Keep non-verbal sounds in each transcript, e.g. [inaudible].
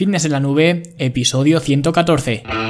Fitness en la Nube, episodio 114.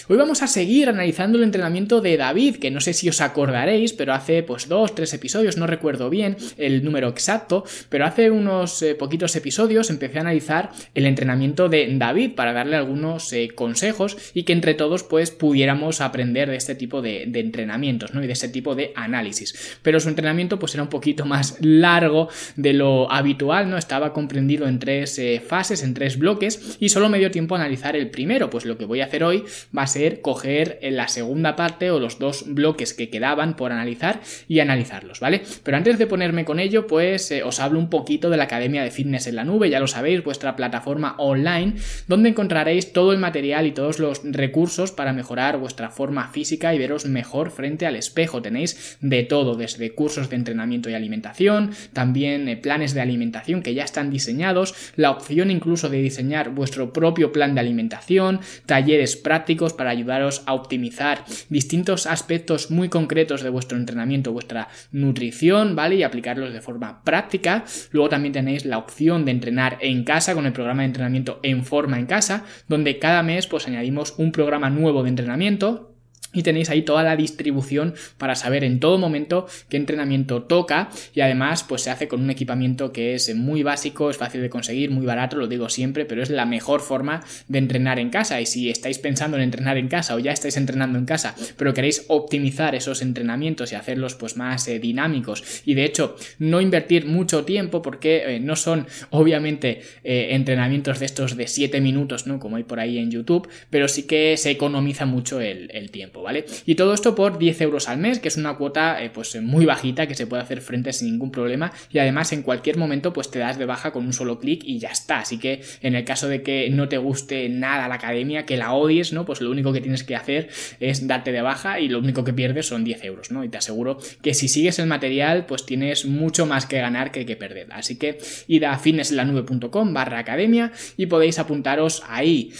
Hoy vamos a seguir analizando el entrenamiento de David, que no sé si os acordaréis, pero hace pues dos, tres episodios, no recuerdo bien el número exacto, pero hace unos eh, poquitos episodios empecé a analizar el entrenamiento de David para darle algunos eh, consejos y que entre todos pues pudiéramos aprender de este tipo de, entrenamientos, ¿no? Y de este tipo de análisis. Pero su entrenamiento pues era un poquito más largo de lo habitual, ¿no? Estaba comprendido en tres eh, fases, en tres bloques y solo me dio tiempo a analizar el primero, pues lo que voy a hacer hoy va a ser coger en la segunda parte o los dos bloques que quedaban por analizar y analizarlos, ¿vale? Pero antes de ponerme con ello, pues eh, os hablo un poquito de la Academia de Fitness en la Nube, ya lo sabéis, vuestra plataforma online, donde encontraréis todo el material y todos los recursos para mejorar vuestra forma física y veros mejor frente al espejo. Tenéis de todo, desde cursos de entrenamiento y alimentación, también eh, planes de alimentación que ya están diseñados, la opción incluso de diseñar vuestro propio plan de alimentación, talleres prácticos para ayudaros a optimizar distintos aspectos muy concretos de vuestro entrenamiento, vuestra nutrición, ¿vale? Y aplicarlos de forma práctica. Luego también tenéis la opción de entrenar en casa con el programa de entrenamiento en forma en casa, donde cada mes pues añadimos un programa nuevo de entrenamiento y tenéis ahí toda la distribución para saber en todo momento qué entrenamiento toca y además pues se hace con un equipamiento que es muy básico, es fácil de conseguir, muy barato, lo digo siempre, pero es la mejor forma de entrenar en casa y si estáis pensando en entrenar en casa o ya estáis entrenando en casa, pero queréis optimizar esos entrenamientos y hacerlos pues más eh, dinámicos y de hecho no invertir mucho tiempo porque eh, no son obviamente eh, entrenamientos de estos de 7 minutos, ¿no? Como hay por ahí en YouTube, pero sí que se economiza mucho el tiempo. ¿Vale? Y todo esto por 10 euros al mes, que es una cuota eh, pues muy bajita que se puede hacer frente sin ningún problema y además en cualquier momento pues te das de baja con un solo clic y ya está. Así que en el caso de que no te guste nada la academia, que la odies, ¿no? Pues lo único que tienes que hacer es darte de baja y lo único que pierdes son 10 euros, ¿no? Y te aseguro que si sigues el material pues tienes mucho más que ganar que que perder. Así que id a fitnesslanube.com barra academia y podéis apuntaros ahí.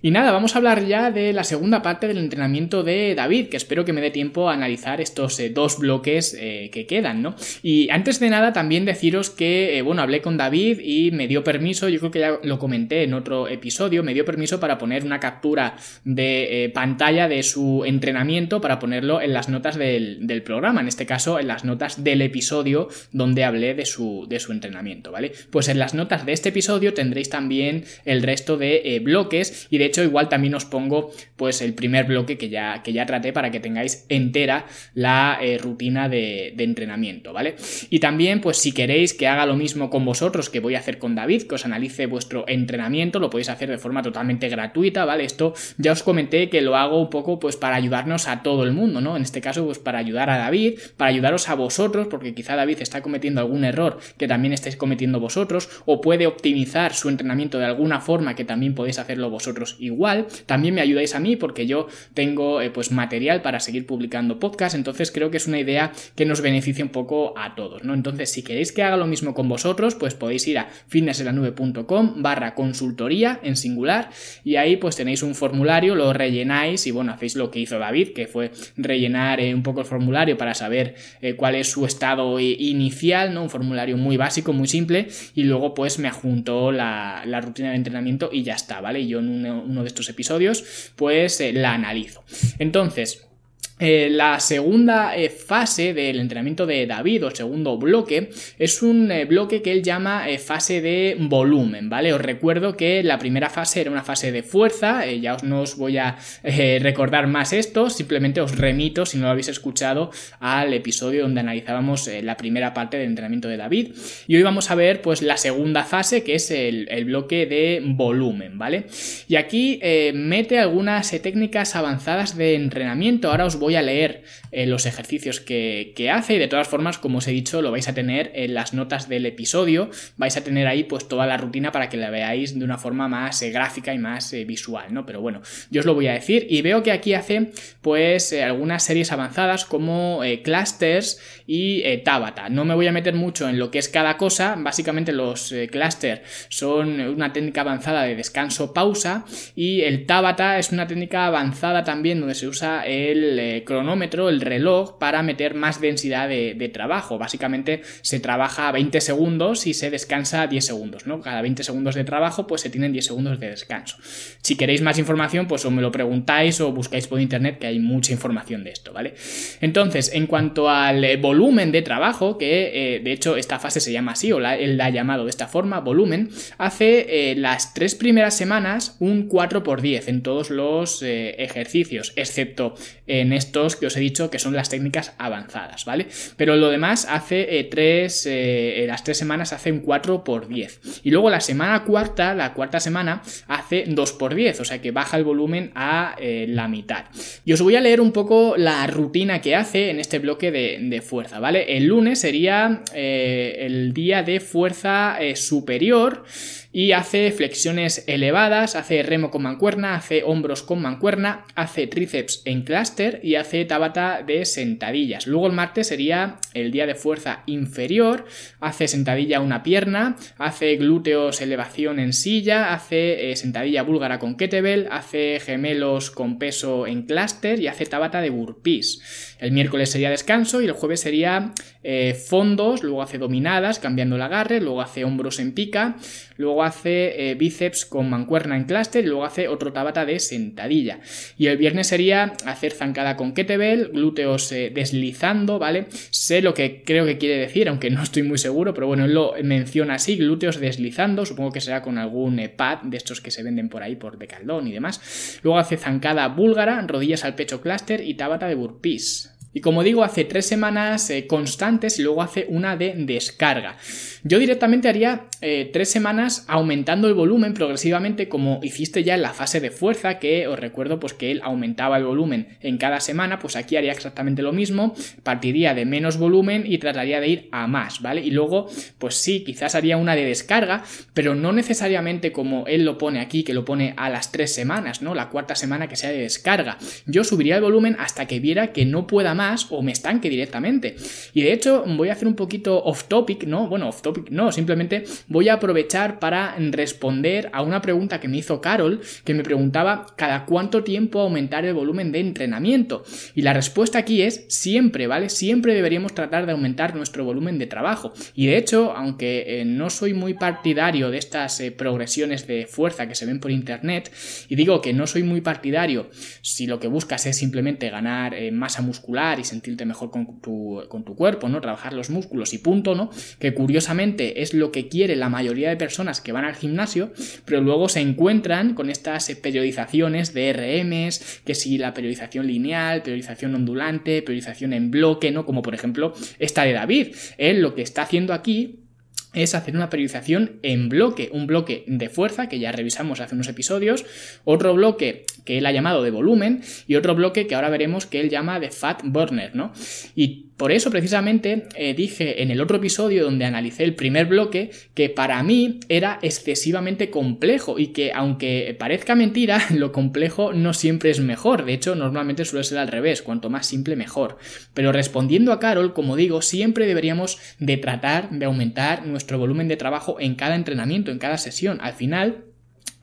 Y nada, vamos a hablar ya de la segunda parte del entrenamiento de David, que espero que me dé tiempo a analizar estos eh, dos bloques eh, que quedan, ¿no? Y antes de nada, también deciros que, eh, bueno, hablé con David y me dio permiso, yo creo que ya lo comenté en otro episodio, me dio permiso para poner una captura de pantalla de su entrenamiento para ponerlo en las notas del, programa, en este caso en las notas del episodio donde hablé de su, de su entrenamiento, ¿vale? Pues en las notas de este episodio tendréis también el resto de bloques y de hecho igual también os pongo pues el primer bloque que ya, que ya traté para que tengáis entera la eh, rutina de, entrenamiento, ¿vale? Y también pues si queréis que haga lo mismo con vosotros que voy a hacer con David, que os analice vuestro entrenamiento, lo podéis hacer de forma totalmente gratuita, ¿vale? Esto ya os comenté que lo hago un poco pues para ayudarnos a todo el mundo, ¿no? En este caso pues para ayudar a David, para ayudaros a vosotros, porque quizá David está cometiendo algún error que también estáis cometiendo vosotros, o puede optimizar su entrenamiento de alguna forma que también podéis hacerlo vosotros igual. También me ayudáis a mí porque yo tengo eh, pues material para seguir publicando podcast, entonces creo que es una idea que nos beneficia un poco a todos, ¿no? Entonces, si queréis que haga lo mismo con vosotros, pues podéis ir a fitnesselanube.com barra consultoría en singular y ahí pues tenéis un formulario, lo rellenáis y bueno, hacéis lo que hizo David, que fue rellenar eh, un poco el formulario para saber eh, cuál es su estado inicial, ¿no? Un formulario muy básico, muy simple y luego pues me adjuntó la, rutina de entrenamiento y ya está, ¿vale? yo en un uno de estos episodios, pues eh, la analizo. Entonces, eh, la segunda eh, fase del entrenamiento de David o segundo bloque es un eh, bloque que él llama fase de volumen, ¿vale? Os recuerdo que la primera fase era una fase de fuerza, ya os, no os voy a recordar más esto, simplemente os remito, si no lo habéis escuchado, al episodio donde analizábamos la primera parte del entrenamiento de David. Y hoy vamos a ver pues la segunda fase que es el, bloque de volumen, ¿vale? Y aquí mete algunas técnicas avanzadas de entrenamiento, ahora os voy voy a leer eh, los ejercicios que, hace y de todas formas, como os he dicho, lo vais a tener en las notas del episodio, vais a tener ahí pues toda la rutina para que la veáis de una forma más eh, gráfica y más eh, visual, ¿no? Pero bueno, yo os lo voy a decir y veo que aquí hace pues algunas series avanzadas como clusters y Tabata. No me voy a meter mucho en lo que es cada cosa, básicamente los clusters son una técnica avanzada de descanso pausa y el Tabata es una técnica avanzada también donde se usa el eh, cronómetro, el reloj, para meter más densidad de, trabajo. Básicamente se trabaja 20 segundos y se descansa 10 segundos, ¿no? Cada 20 segundos de trabajo, pues se tienen 10 segundos de descanso. Si queréis más información, pues o me lo preguntáis o buscáis por internet, que hay mucha información de esto, ¿vale? Entonces, en cuanto al eh, volumen de trabajo, que eh, de hecho esta fase se llama así, o él la ha llamado de esta forma, volumen, hace las tres primeras semanas un 4 por 10 en todos los ejercicios, excepto en estos que os he dicho que son las técnicas avanzadas, ¿vale? Pero lo demás hace eh, tres, eh, las tres semanas hace un 4 por 10. Y luego la semana cuarta, la cuarta semana, hace 2 por 10, o sea que baja el volumen a eh, la mitad. Y os voy a leer un poco la rutina que hace en este bloque de, de fuerza, ¿vale? El lunes sería el día de fuerza superior y hace flexiones elevadas, hace remo con mancuerna, hace hombros con mancuerna, hace tríceps en clúster y hace tabata de sentadillas. Luego el martes sería el día de fuerza inferior, hace sentadilla una pierna, hace glúteos elevación en silla, hace eh, sentadilla búlgara con kettlebell, hace gemelos con peso en clúster y hace tabata de burpees. El miércoles sería descanso y el jueves sería eh, fondos, luego hace dominadas cambiando el agarre, luego hace hombros en pica, luego hace eh, bíceps con mancuerna en clúster y luego hace otro tabata de sentadilla. Y el viernes sería hacer zancada con kettlebell, glúteos eh, deslizando, ¿vale? Sé lo que creo que quiere decir, aunque no estoy muy seguro, pero bueno, él lo menciona así, glúteos deslizando, supongo que será con algún pad de estos que se venden por ahí por decaldón y demás. Luego hace zancada búlgara, rodillas al pecho clúster y tabata de burpees. Y como digo, hace tres semanas eh, constantes y luego hace una de descarga. Yo directamente haría eh, tres semanas aumentando el volumen progresivamente como hiciste ya en la fase de fuerza, que os recuerdo pues que él aumentaba el volumen en cada semana, pues aquí haría exactamente lo mismo, partiría de menos volumen y trataría de ir a más, ¿vale? Y luego, pues sí, quizás haría una de descarga, pero no necesariamente como él lo pone aquí, que lo pone a las tres semanas, ¿no? La cuarta semana que sea de descarga. Yo subiría el volumen hasta que viera que no pueda más o me estanque directamente. Y de hecho, voy a hacer un poquito off topic, ¿no? Bueno, off topic no, simplemente voy a aprovechar para responder a una pregunta que me hizo Carol, que me preguntaba cada cuánto tiempo aumentar el volumen de entrenamiento. Y la respuesta aquí es siempre, ¿vale? Siempre deberíamos tratar de aumentar nuestro volumen de trabajo. Y de hecho, aunque eh, no soy muy partidario de estas eh, progresiones de fuerza que se ven por internet, y digo que no soy muy partidario si lo que buscas es simplemente ganar eh, masa muscular y sentirte mejor con tu, cuerpo, ¿no? Trabajar los músculos y punto, ¿no? Que curiosamente es lo que quiere la mayoría de personas que van al gimnasio, pero luego se encuentran con estas periodizaciones de RMs, que si la periodización lineal, periodización ondulante, periodización en bloque, ¿no? Como por ejemplo esta de David. Él lo que está haciendo aquí es hacer una periodización en bloque, un bloque de fuerza que ya revisamos hace unos episodios, otro bloque que él ha llamado de volumen y otro bloque que ahora veremos que él llama de fat burner, ¿no? Y por eso precisamente eh, dije en el otro episodio donde analicé el primer bloque que para mí era excesivamente complejo y que aunque parezca mentira, [laughs] lo complejo no siempre es mejor, de hecho normalmente suele ser al revés, cuanto más simple mejor. Pero respondiendo a Carol, como digo, siempre deberíamos de tratar de aumentar nuestro volumen de trabajo en cada entrenamiento, en cada sesión. Al final,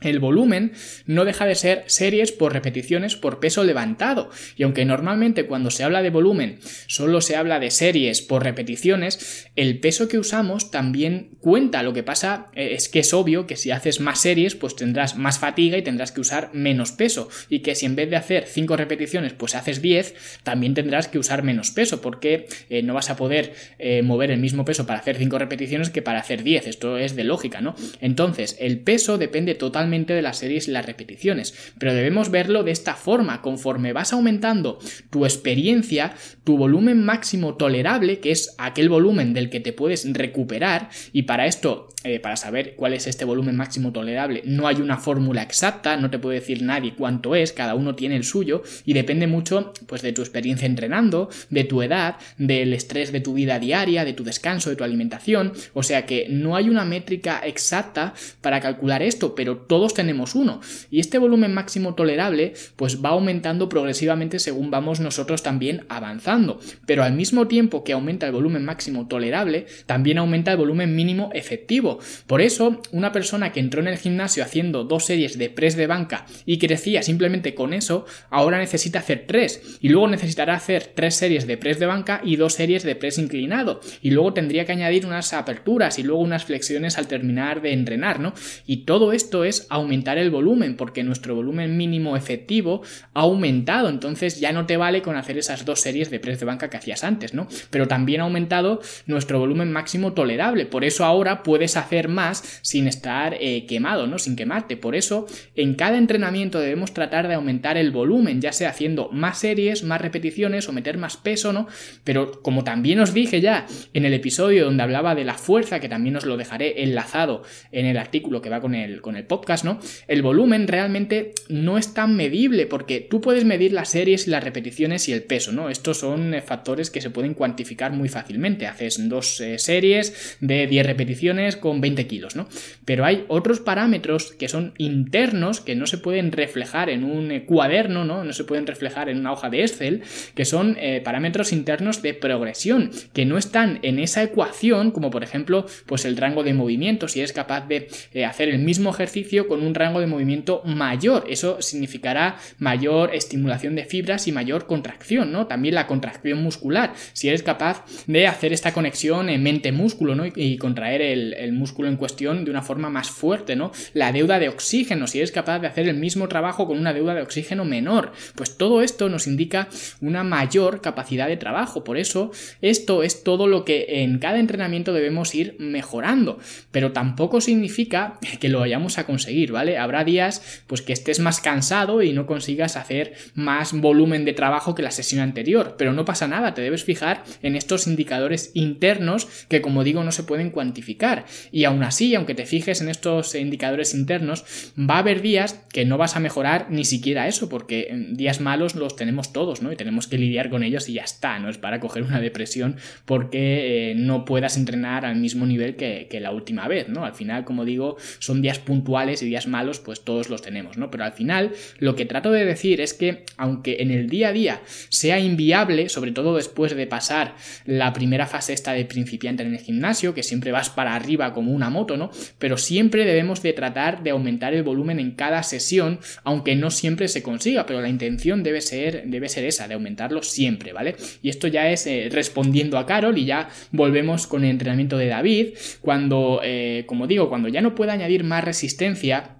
el volumen no deja de ser series por repeticiones por peso levantado. Y aunque normalmente cuando se habla de volumen solo se habla de series por repeticiones, el peso que usamos también cuenta. Lo que pasa eh, es que es obvio que si haces más series, pues tendrás más fatiga y tendrás que usar menos peso. Y que si en vez de hacer 5 repeticiones, pues haces 10, también tendrás que usar menos peso, porque eh, no vas a poder eh, mover el mismo peso para hacer 5 repeticiones que para hacer 10. Esto es de lógica, ¿no? Entonces, el peso depende totalmente de las series las repeticiones, pero debemos verlo de esta forma, conforme vas aumentando tu experiencia, tu volumen máximo tolerable, que es aquel volumen del que te puedes recuperar, y para esto eh, para saber cuál es este volumen máximo tolerable, no hay una fórmula exacta, no te puede decir nadie cuánto es, cada uno tiene el suyo y depende mucho pues de tu experiencia entrenando, de tu edad, del estrés de tu vida diaria, de tu descanso, de tu alimentación, o sea que no hay una métrica exacta para calcular esto, pero todos tenemos uno. Y este volumen máximo tolerable pues va aumentando progresivamente según vamos nosotros también avanzando, pero al mismo tiempo que aumenta el volumen máximo tolerable, también aumenta el volumen mínimo efectivo. Por eso, una persona que entró en el gimnasio haciendo dos series de press de banca y crecía simplemente con eso, ahora necesita hacer tres y luego necesitará hacer tres series de press de banca y dos series de press inclinado y luego tendría que añadir unas aperturas y luego unas flexiones al terminar de entrenar, ¿no? Y todo esto es aumentar el volumen porque nuestro volumen mínimo efectivo ha aumentado, entonces ya no te vale con hacer esas dos series de press de banca que hacías antes, ¿no? Pero también ha aumentado nuestro volumen máximo tolerable, por eso ahora puedes hacer más sin estar eh, quemado, ¿no? Sin quemarte, por eso en cada entrenamiento debemos tratar de aumentar el volumen, ya sea haciendo más series, más repeticiones o meter más peso, ¿no? Pero como también os dije ya en el episodio donde hablaba de la fuerza, que también os lo dejaré enlazado en el artículo que va con el, con el podcast, ¿no? El volumen realmente no es tan medible porque tú puedes medir las series y las repeticiones y el peso, ¿no? Estos son eh, factores que se pueden cuantificar muy fácilmente. Haces dos eh, series de 10 repeticiones con 20 kilos, ¿no? Pero hay otros parámetros que son internos que no se pueden reflejar en un eh, cuaderno, ¿no? No se pueden reflejar en una hoja de Excel, que son parámetros internos de progresión, que no están en esa ecuación, como por ejemplo, pues el rango de movimiento, si eres capaz de hacer el mismo ejercicio con un rango de movimiento mayor. Eso significará mayor estimulación de fibras y mayor contracción, ¿no? También la contracción muscular. Si eres capaz de hacer esta conexión en mente-músculo. Y, contraer el, músculo en cuestión de una forma más fuerte, ¿no? La deuda de oxígeno, si eres capaz de hacer el mismo trabajo con una deuda de oxígeno menor. Pues todo esto nos indica una mayor capacidad de trabajo. Por eso, esto es todo lo que en cada entrenamiento debemos ir mejorando. Pero tampoco significa que lo vayamos a conseguir, ¿vale? Habrá días, pues que estés más cansado y no consigas hacer más volumen de trabajo que la sesión anterior. Pero no pasa nada, te debes fijar en estos indicadores internos que como digo no se pueden cuantificar. Y aún así, aunque te fijes en estos indicadores internos, va a haber días que no vas a mejorar ni siquiera eso, porque días malos los tenemos todos, ¿no? Y tenemos que lidiar con ellos y ya está, no es para coger una depresión porque eh, no puedas entrenar al mismo nivel que, que la última vez, ¿no? Al final, como digo, son días puntuales y días malos, pues todos los tenemos, ¿no? Pero al final, lo que trato de decir es que, aunque en el día a día sea inviable, sobre todo después de pasar la primera fase esta de principiante en el gimnasio, que siempre vas para arriba como una moto, ¿no? Pero siempre debemos de tratar de aumentar el volumen en cada sesión, aunque no siempre se consiga, pero la intención debe ser, debe ser esa, de aumentarlo siempre, ¿vale? Y esto ya es eh, respondiendo a Carol y ya volvemos con el entrenamiento de David, cuando, eh, como digo, cuando ya no puede añadir más resistencia,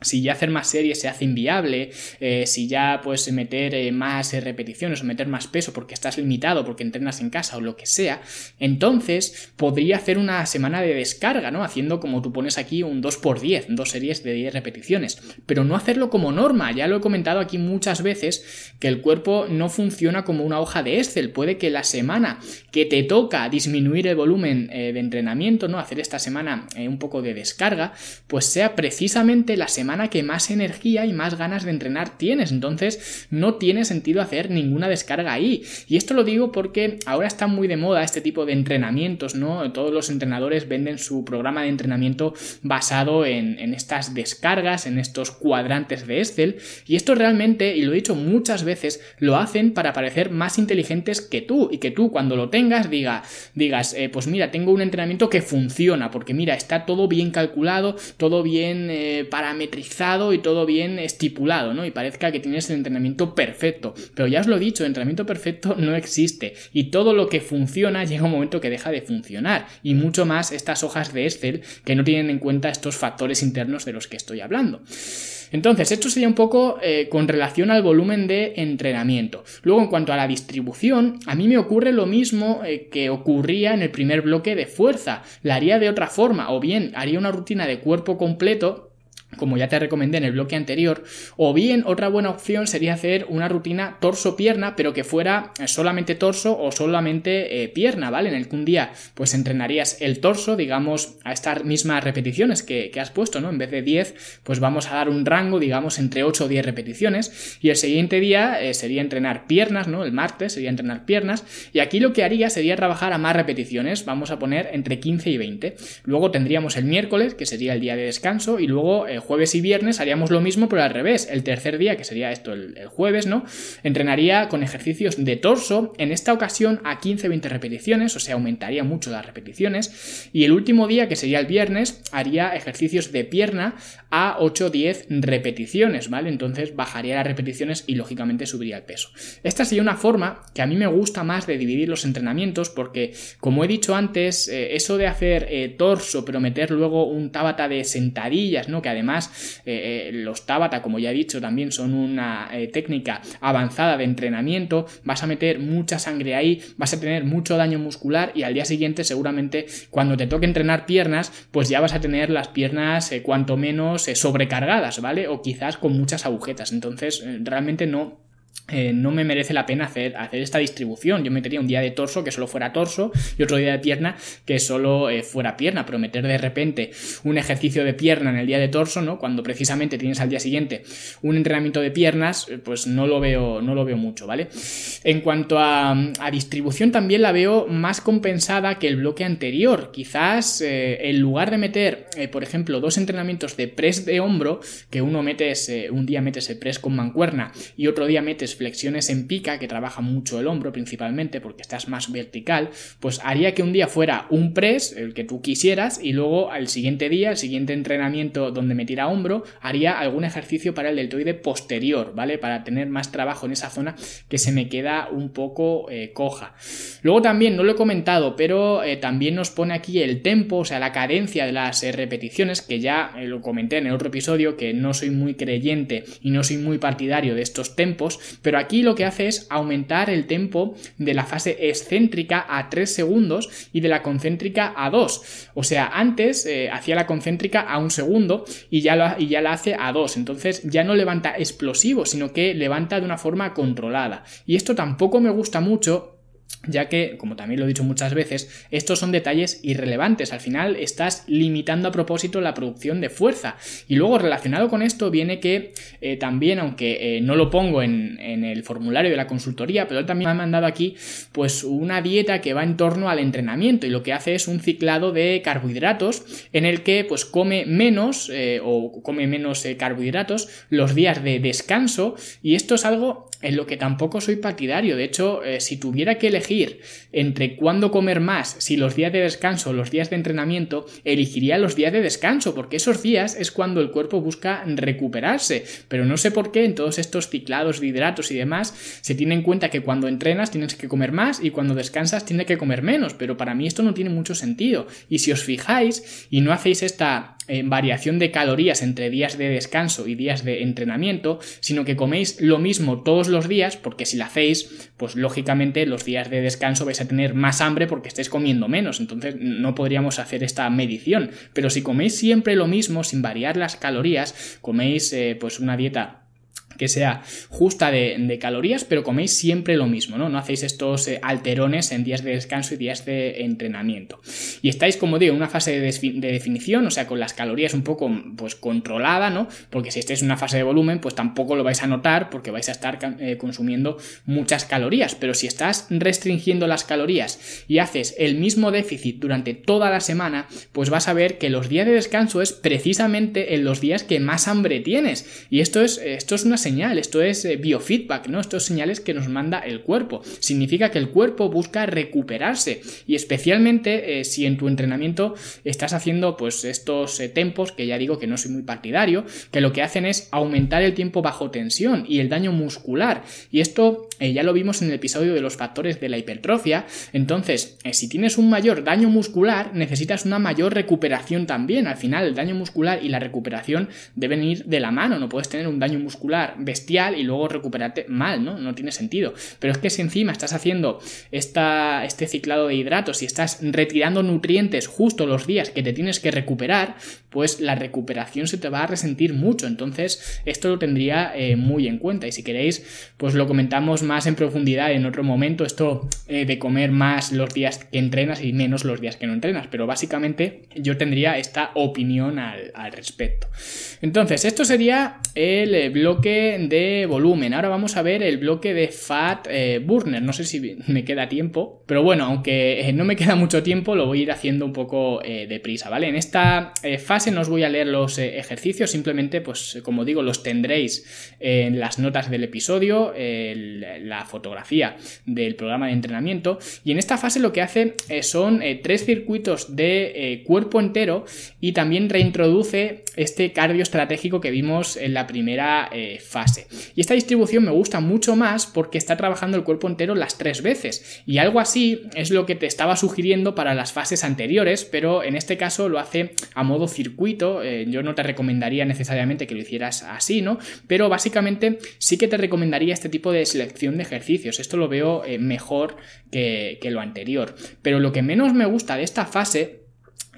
si ya hacer más series se hace inviable, eh, si ya puedes meter eh, más eh, repeticiones o meter más peso porque estás limitado, porque entrenas en casa o lo que sea, entonces podría hacer una semana de descarga, ¿no? Haciendo como tú pones aquí un 2x10, dos series de 10 repeticiones, pero no hacerlo como norma, ya lo he comentado aquí muchas veces, que el cuerpo no funciona como una hoja de Excel, puede que la semana que te toca disminuir el volumen de entrenamiento, ¿no? Hacer esta semana un poco de descarga, pues sea precisamente la que más energía y más ganas de entrenar tienes. Entonces no tiene sentido hacer ninguna descarga ahí. Y esto lo digo porque ahora está muy de moda este tipo de entrenamientos, ¿no? Todos los entrenadores venden su programa de entrenamiento basado en, en estas descargas, en estos cuadrantes de Excel. Y esto realmente, y lo he dicho muchas veces, lo hacen para parecer más inteligentes que tú. Y que tú cuando lo tengas diga, digas, eh, pues mira, tengo un entrenamiento que funciona, porque mira, está todo bien calculado, todo bien eh, parametrizado y todo bien estipulado, ¿no? Y parezca que tienes el entrenamiento perfecto. Pero ya os lo he dicho, el entrenamiento perfecto no existe. Y todo lo que funciona llega un momento que deja de funcionar. Y mucho más estas hojas de Excel que no tienen en cuenta estos factores internos de los que estoy hablando. Entonces, esto sería un poco eh, con relación al volumen de entrenamiento. Luego, en cuanto a la distribución, a mí me ocurre lo mismo eh, que ocurría en el primer bloque de fuerza. La haría de otra forma, o bien haría una rutina de cuerpo completo como ya te recomendé en el bloque anterior, o bien otra buena opción sería hacer una rutina torso-pierna, pero que fuera eh, solamente torso o solamente eh, pierna, ¿vale? En el que un día pues entrenarías el torso, digamos, a estas mismas repeticiones que, has puesto, ¿no? En vez de 10, pues vamos a dar un rango, digamos, entre 8 o 10 repeticiones, y el siguiente día eh, sería entrenar piernas, ¿no? El martes sería entrenar piernas, y aquí lo que haría sería trabajar a más repeticiones, vamos a poner entre 15 y 20. Luego tendríamos el miércoles, que sería el día de descanso, y luego jueves y viernes haríamos lo mismo, pero al revés. El tercer día, que sería esto el, jueves, ¿no? Entrenaría con ejercicios de torso, en esta ocasión a 15-20 repeticiones, o sea, aumentaría mucho las repeticiones. Y el último día, que sería el viernes, haría ejercicios de pierna a 8-10 repeticiones, ¿vale? Entonces bajaría las repeticiones y lógicamente subiría el peso. Esta sería una forma que a mí me gusta más de dividir los entrenamientos porque, como he dicho antes, eh, eso de hacer eh, torso pero meter luego un tabata de sentadillas, ¿no? Que además eh, los tabata, como ya he dicho, también son una técnica avanzada de entrenamiento, vas a meter mucha sangre ahí, vas a tener mucho daño muscular y al día siguiente seguramente cuando te toque entrenar piernas, pues ya vas a tener las piernas cuanto menos sobrecargadas, ¿vale? O quizás con muchas agujetas. Entonces, realmente no eh, no me merece la pena hacer, hacer esta distribución. Yo metería un día de torso que solo fuera torso y otro día de pierna que solo eh, fuera pierna, pero meter de repente un ejercicio de pierna en el día de torso, ¿no? Cuando precisamente tienes al día siguiente un entrenamiento de piernas, eh, pues no lo veo, no lo veo mucho, ¿vale? En cuanto a, distribución, también la veo más compensada que el bloque anterior. Quizás en lugar de meter, por ejemplo, dos entrenamientos de press de hombro, que uno metes, un día metes el press con mancuerna y otro día metes flexiones en pica, que trabaja mucho el hombro principalmente porque estás más vertical, pues haría que un día fuera un press, el que tú quisieras, y luego al siguiente día, el siguiente entrenamiento donde me tira hombro, haría algún ejercicio para el deltoide posterior, ¿vale? Para tener más trabajo en esa zona que se me queda un poco eh, coja. Luego también, no lo he comentado, pero eh, también nos pone aquí el tempo, o sea, la cadencia de las eh, repeticiones, que ya lo comenté en el otro episodio, que no soy muy creyente y no soy muy partidario de estos tempos, pero aquí lo que hace es aumentar el tempo de la fase excéntrica a 3 segundos y de la concéntrica a 2. O sea, antes eh, hacía la concéntrica a un segundo y ya, y ya la hace a 2. Entonces ya no levanta explosivo, sino que levanta de una forma controlada. Y esto tampoco me gusta mucho ya que, como también lo he dicho muchas veces, estos son detalles irrelevantes. Al final estás limitando a propósito la producción de fuerza. Y luego relacionado con esto viene que eh, también, aunque eh, no lo pongo en, el formulario de la consultoría, pero él también me ha mandado aquí pues una dieta que va en torno al entrenamiento y lo que hace es un ciclado de carbohidratos en el que pues come menos eh, o come menos carbohidratos los días de descanso y esto es algo en lo que tampoco soy partidario. De hecho, si tuviera que elegir entre cuándo comer más, si los días de descanso o los días de entrenamiento, elegiría los días de descanso, porque esos días es cuando el cuerpo busca recuperarse. Pero no sé por qué en todos estos ciclados de hidratos y demás se tiene en cuenta que cuando entrenas tienes que comer más y cuando descansas tienes que comer menos. Pero para mí esto no tiene mucho sentido. Y si os fijáis y no hacéis esta en variación de calorías entre días de descanso y días de entrenamiento, sino que coméis lo mismo todos los días, porque si lo hacéis, pues lógicamente los días de descanso vais a tener más hambre porque estáis comiendo menos, entonces no podríamos hacer esta medición. Pero si coméis siempre lo mismo, sin variar las calorías, coméis eh, pues una dieta que sea justa de, calorías, pero coméis siempre lo mismo, ¿no? No hacéis estos eh, alterones en días de descanso y días de entrenamiento. Y estáis, como digo, en una fase de, definición, o sea, con las calorías un poco pues controlada, ¿no? Porque si estáis en una fase de volumen, pues tampoco lo vais a notar porque vais a estar eh, consumiendo muchas calorías. Pero si estás restringiendo las calorías y haces el mismo déficit durante toda la semana, pues vas a ver que los días de descanso es precisamente en los días que más hambre tienes. Y esto es, esto es una señal, esto es eh, biofeedback, ¿no? Estos señales que nos manda el cuerpo. Significa que el cuerpo busca recuperarse y especialmente eh, si en tu entrenamiento estás haciendo pues estos eh, tempos, que ya digo que no soy muy partidario, que lo que hacen es aumentar el tiempo bajo tensión y el daño muscular. Y esto ya lo vimos en el episodio de los factores de la hipertrofia. Entonces, si tienes un mayor daño muscular, necesitas una mayor recuperación también. Al final, el daño muscular y la recuperación deben ir de la mano. No puedes tener un daño muscular bestial y luego recuperarte mal, ¿no? No tiene sentido. Pero es que si encima estás haciendo esta, este ciclado de hidratos y estás retirando nutrientes justo los días que te tienes que recuperar, pues la recuperación se te va a resentir mucho. Entonces, esto lo tendría eh, muy en cuenta. Y si queréis, pues lo comentamos más en profundidad en otro momento. Esto eh, de comer más los días que entrenas y menos los días que no entrenas. Pero básicamente yo tendría esta opinión al, respecto. Entonces, esto sería el eh, de volumen. Ahora vamos a ver el bloque de fat burner. No sé si me queda tiempo. Pero bueno, aunque no me queda mucho tiempo, lo voy a ir haciendo un poco deprisa, ¿vale? En esta fase no os voy a leer los eh, ejercicios, simplemente, pues como digo, los tendréis en las notas del episodio, la fotografía del programa de entrenamiento. Y en esta fase lo que hace eh, son eh, tres circuitos de cuerpo entero y también reintroduce este cardio estratégico que vimos en la primera fase. Y esta distribución me gusta mucho más porque está trabajando el cuerpo entero las tres veces. Y algo así es lo que te estaba sugiriendo para las fases anteriores, pero en este caso lo hace a modo circuito eh, yo no te recomendaría necesariamente que lo hicieras así, ¿no? Pero básicamente sí que te recomendaría este tipo de selección de ejercicios. Esto lo veo eh, mejor que lo anterior. Pero lo que menos me gusta de esta fase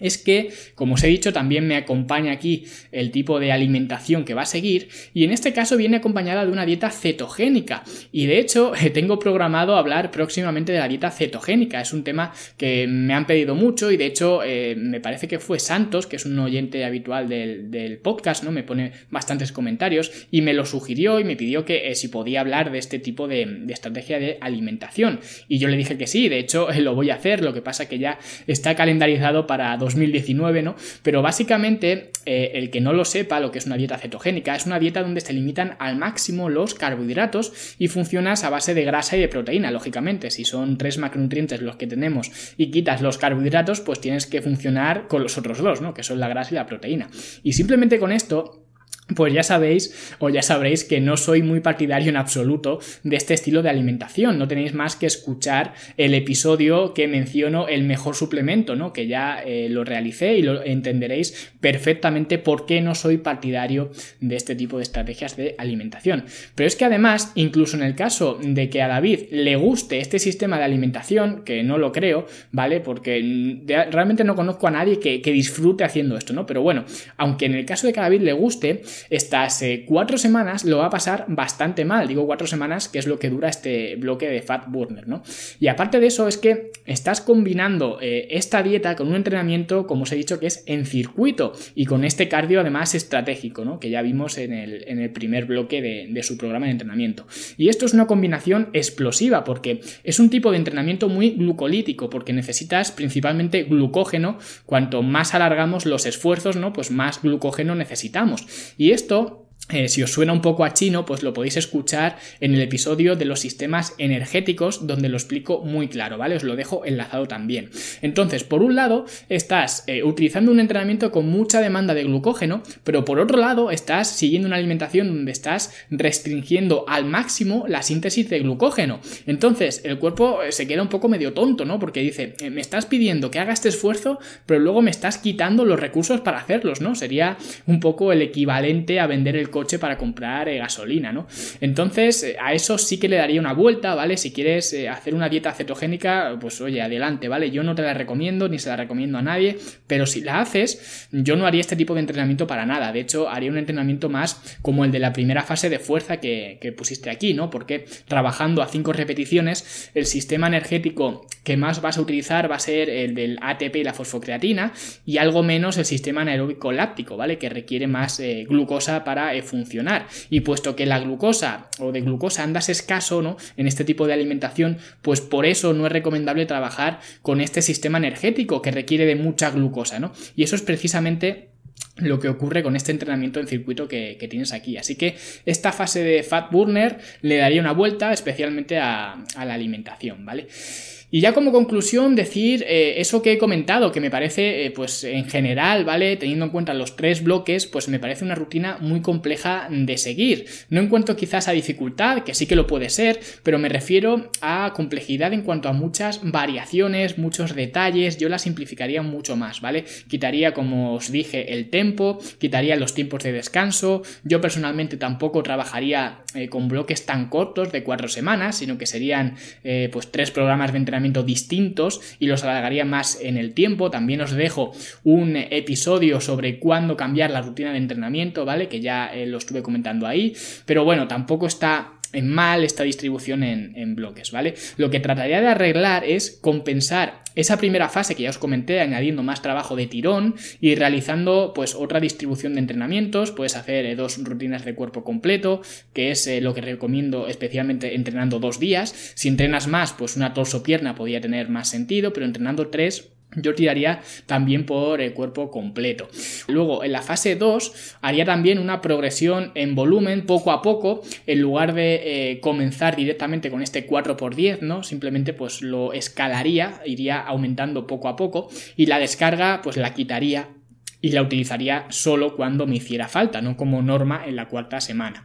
es que, como os he dicho, también me acompaña aquí el tipo de alimentación que va a seguir y en este caso viene acompañada de una dieta cetogénica. Y de hecho [laughs] tengo programado hablar próximamente de la dieta cetogénica, es un tema que me han pedido mucho y de hecho eh, me parece que fue Santos, que es un oyente habitual del, podcast, ¿no? Me pone bastantes comentarios y me lo sugirió y me pidió que eh, si podía hablar de este tipo de, de, estrategia de alimentación. Y yo le dije que sí, de hecho [laughs] lo voy a hacer, lo que pasa que ya está calendarizado para 2019, ¿no? Pero básicamente, eh, el que no lo sepa, lo que es una dieta cetogénica, es una dieta donde se limitan al máximo los carbohidratos y funcionas a base de grasa y de proteína, lógicamente. Si son tres macronutrientes los que tenemos y quitas los carbohidratos, pues tienes que funcionar con los otros dos, ¿no? Que son la grasa y la proteína. Y simplemente con esto pues ya sabéis o ya sabréis que no soy muy partidario en absoluto de este estilo de alimentación. No tenéis más que escuchar el episodio que menciono el mejor suplemento, ¿no? Que ya eh, lo realicé y lo entenderéis perfectamente por qué no soy partidario de este tipo de estrategias de alimentación. Pero es que además, incluso en el caso de que a David le guste este sistema de alimentación, que no lo creo, ¿vale? Porque realmente no conozco a nadie que, que disfrute haciendo esto, ¿no? Pero bueno, aunque en el caso de que a David le guste, estas eh, cuatro semanas lo va a pasar bastante mal. Digo cuatro semanas, que es lo que dura este bloque de Fat Burner, ¿no? Y aparte de eso, es que estás combinando eh, esta dieta con un entrenamiento, como os he dicho, que es en circuito y con este cardio además estratégico, ¿no? Que ya vimos en el, en el primer bloque de, de su programa de entrenamiento. Y esto es una combinación explosiva porque es un tipo de entrenamiento muy glucolítico porque necesitas principalmente glucógeno. Cuanto más alargamos los esfuerzos, ¿no? Pues más glucógeno necesitamos. Y esto eh, si os suena un poco a chino, pues lo podéis escuchar en el episodio de los sistemas energéticos, donde lo explico muy claro, ¿vale? Os lo dejo enlazado también. Entonces, por un lado, estás eh, utilizando un entrenamiento con mucha demanda de glucógeno, pero por otro lado, estás siguiendo una alimentación donde estás restringiendo al máximo la síntesis de glucógeno. Entonces, el cuerpo eh, se queda un poco medio tonto, ¿no? Porque dice, me estás pidiendo que haga este esfuerzo, pero luego me estás quitando los recursos para hacerlos, ¿no? Sería un poco el equivalente a vender el coche para comprar eh, gasolina, ¿no? Entonces, eh, a eso sí que le daría una vuelta, ¿vale? Si quieres eh, hacer una dieta cetogénica, pues oye, adelante, ¿vale? Yo no te la recomiendo ni se la recomiendo a nadie, pero si la haces, yo no haría este tipo de entrenamiento para nada. De hecho, haría un entrenamiento más como el de la primera fase de fuerza que, pusiste aquí, ¿no? Porque trabajando a 5 repeticiones, el sistema energético que más vas a utilizar va a ser el del ATP y la fosfocreatina y algo menos el sistema anaeróbico láctico, ¿vale? Que requiere más glucosa para funcionar. Y puesto que la glucosa o de glucosa andas escaso, ¿no? En este tipo de alimentación, pues por eso no es recomendable trabajar con este sistema energético que requiere de mucha glucosa, ¿no? Y eso es precisamente lo que ocurre con este entrenamiento en circuito que, tienes aquí. Así que esta fase de Fat Burner le daría una vuelta especialmente a, a la alimentación, ¿vale? Y ya como conclusión decir eh, eso que he comentado, que me parece, eh, pues en general, ¿vale? Teniendo en cuenta los tres bloques, pues me parece una rutina muy compleja de seguir. No encuentro quizás a dificultad, que sí que lo puede ser, pero me refiero a complejidad en cuanto a muchas variaciones, muchos detalles, yo la simplificaría mucho más, ¿vale? Quitaría, como os dije, el tempo, quitaría los tiempos de descanso, yo personalmente tampoco trabajaría eh, con bloques tan cortos de cuatro semanas, sino que serían pues tres programas de entrenamiento distintos y los alargaría más en el tiempo. También os dejo un episodio sobre cuándo cambiar la rutina de entrenamiento, ¿vale? Que ya eh, lo estuve comentando ahí. Pero bueno, tampoco está en mal esta distribución en, bloques, ¿vale? Lo que trataría de arreglar es compensar esa primera fase que ya os comenté, añadiendo más trabajo de tirón y realizando pues otra distribución de entrenamientos, puedes hacer eh, dos rutinas de cuerpo completo, que es eh, lo que recomiendo especialmente entrenando dos días, si entrenas más pues una torso pierna podría tener más sentido, pero entrenando tres yo tiraría también por el cuerpo completo. Luego, en la fase 2, haría también una progresión en volumen poco a poco, en lugar de eh, comenzar directamente con este 4x10, ¿no? Simplemente pues lo escalaría, iría aumentando poco a poco y la descarga pues la quitaría y la utilizaría solo cuando me hiciera falta, no como norma en la cuarta semana.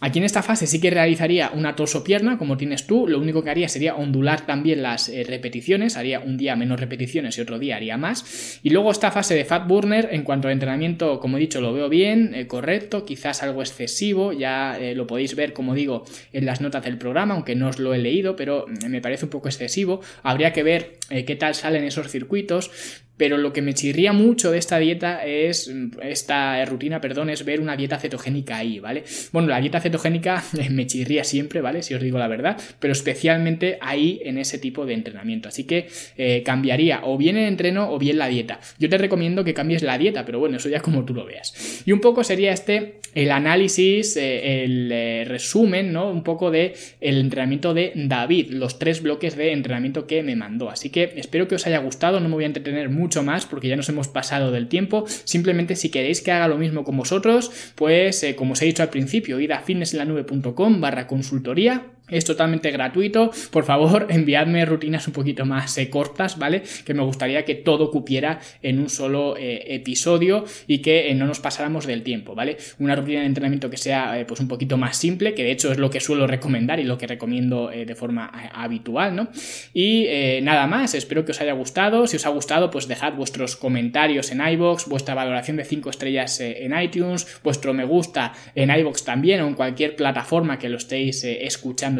Aquí en esta fase sí que realizaría una torso-pierna, como tienes tú, lo único que haría sería ondular también las eh, repeticiones, haría un día menos repeticiones y otro día haría más. Y luego esta fase de Fat Burner, en cuanto a entrenamiento, como he dicho, lo veo bien, eh, correcto, quizás algo excesivo, ya eh, lo podéis ver, como digo, en las notas del programa, aunque no os lo he leído, pero me parece un poco excesivo. Habría que ver qué tal salen esos circuitos, pero lo que me chirría mucho de esta dieta es, esta rutina, perdón, es ver una dieta cetogénica ahí, ¿vale? Bueno, la dieta cetogénica [laughs] me chirría siempre, ¿vale? Si os digo la verdad, pero especialmente ahí en ese tipo de entrenamiento. Así que eh, cambiaría o bien el entreno o bien la dieta. Yo te recomiendo que cambies la dieta, pero bueno, eso ya como tú lo veas. Y un poco sería este el análisis, eh, el eh, resumen, ¿no? Un poco de el entrenamiento de David, los tres bloques de entrenamiento que me mandó. Así que espero que os haya gustado, no me voy a entretener mucho mucho más porque ya nos hemos pasado del tiempo. Simplemente si queréis que haga lo mismo con vosotros, pues eh, como os he dicho al principio, id a fitnesslanube.com barra consultoría es totalmente gratuito. Por favor, [laughs] enviadme rutinas un poquito más eh, cortas, ¿vale? Que me gustaría que todo cupiera en un solo eh, episodio y que eh, no nos pasáramos del tiempo, ¿vale? Una rutina de entrenamiento que sea pues un poquito más simple, que de hecho es lo que suelo recomendar y lo que recomiendo de forma habitual, ¿no? Y nada más, espero que os haya gustado. Si os ha gustado, pues dejad vuestros comentarios en iBox, vuestra valoración de 5 estrellas en iTunes, vuestro me gusta en iBox también o en cualquier plataforma que lo estéis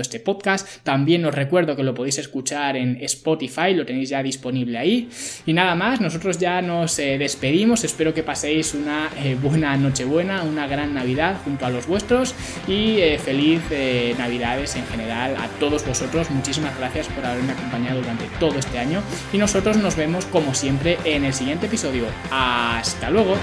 este podcast. También os recuerdo que lo podéis escuchar en Spotify, lo tenéis ya disponible ahí. Y nada más, nosotros ya nos eh, despedimos. Espero que paséis una eh, buena Nochebuena, una gran Navidad junto a los vuestros y eh, feliz Navidades en general a todos vosotros. Muchísimas gracias por haberme acompañado durante todo este año y nosotros nos vemos como siempre en el siguiente episodio. Hasta luego.